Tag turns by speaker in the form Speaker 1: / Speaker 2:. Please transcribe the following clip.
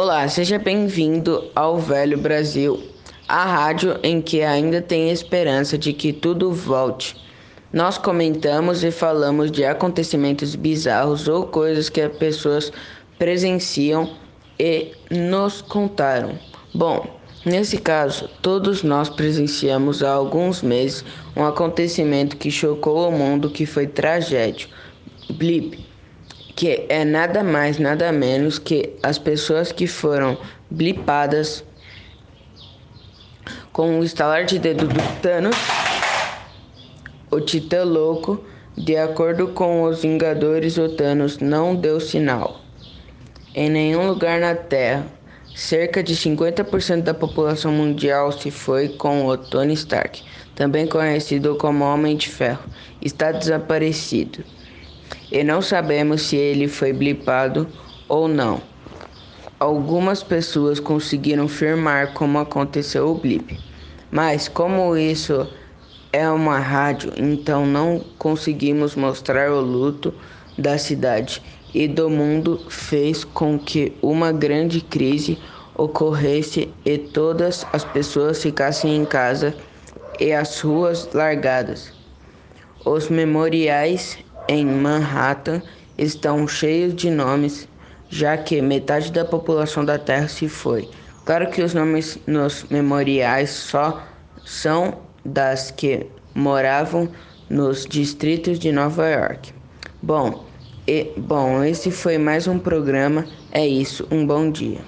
Speaker 1: Olá, seja bem-vindo ao Velho Brasil, a rádio em que ainda tem esperança de que tudo volte. Nós comentamos e falamos de acontecimentos bizarros ou coisas que as pessoas presenciam e nos contaram. Bom, nesse caso, todos nós presenciamos há alguns meses um acontecimento que chocou o mundo que foi tragédia. Blip que é nada mais, nada menos que as pessoas que foram blipadas com o estalar de dedo do Thanos, o Titã Louco, de acordo com os Vingadores, o Thanos não deu sinal. Em nenhum lugar na Terra, cerca de 50% da população mundial se foi com o Tony Stark, também conhecido como Homem de Ferro, está desaparecido e não sabemos se ele foi blipado ou não. Algumas pessoas conseguiram firmar como aconteceu o blip, mas como isso é uma rádio, então não conseguimos mostrar o luto da cidade e do mundo fez com que uma grande crise ocorresse e todas as pessoas ficassem em casa e as ruas largadas. Os memoriais em Manhattan estão cheios de nomes, já que metade da população da Terra se foi. Claro que os nomes nos memoriais só são das que moravam nos distritos de Nova York. Bom, e, bom, esse foi mais um programa. É isso. Um bom dia.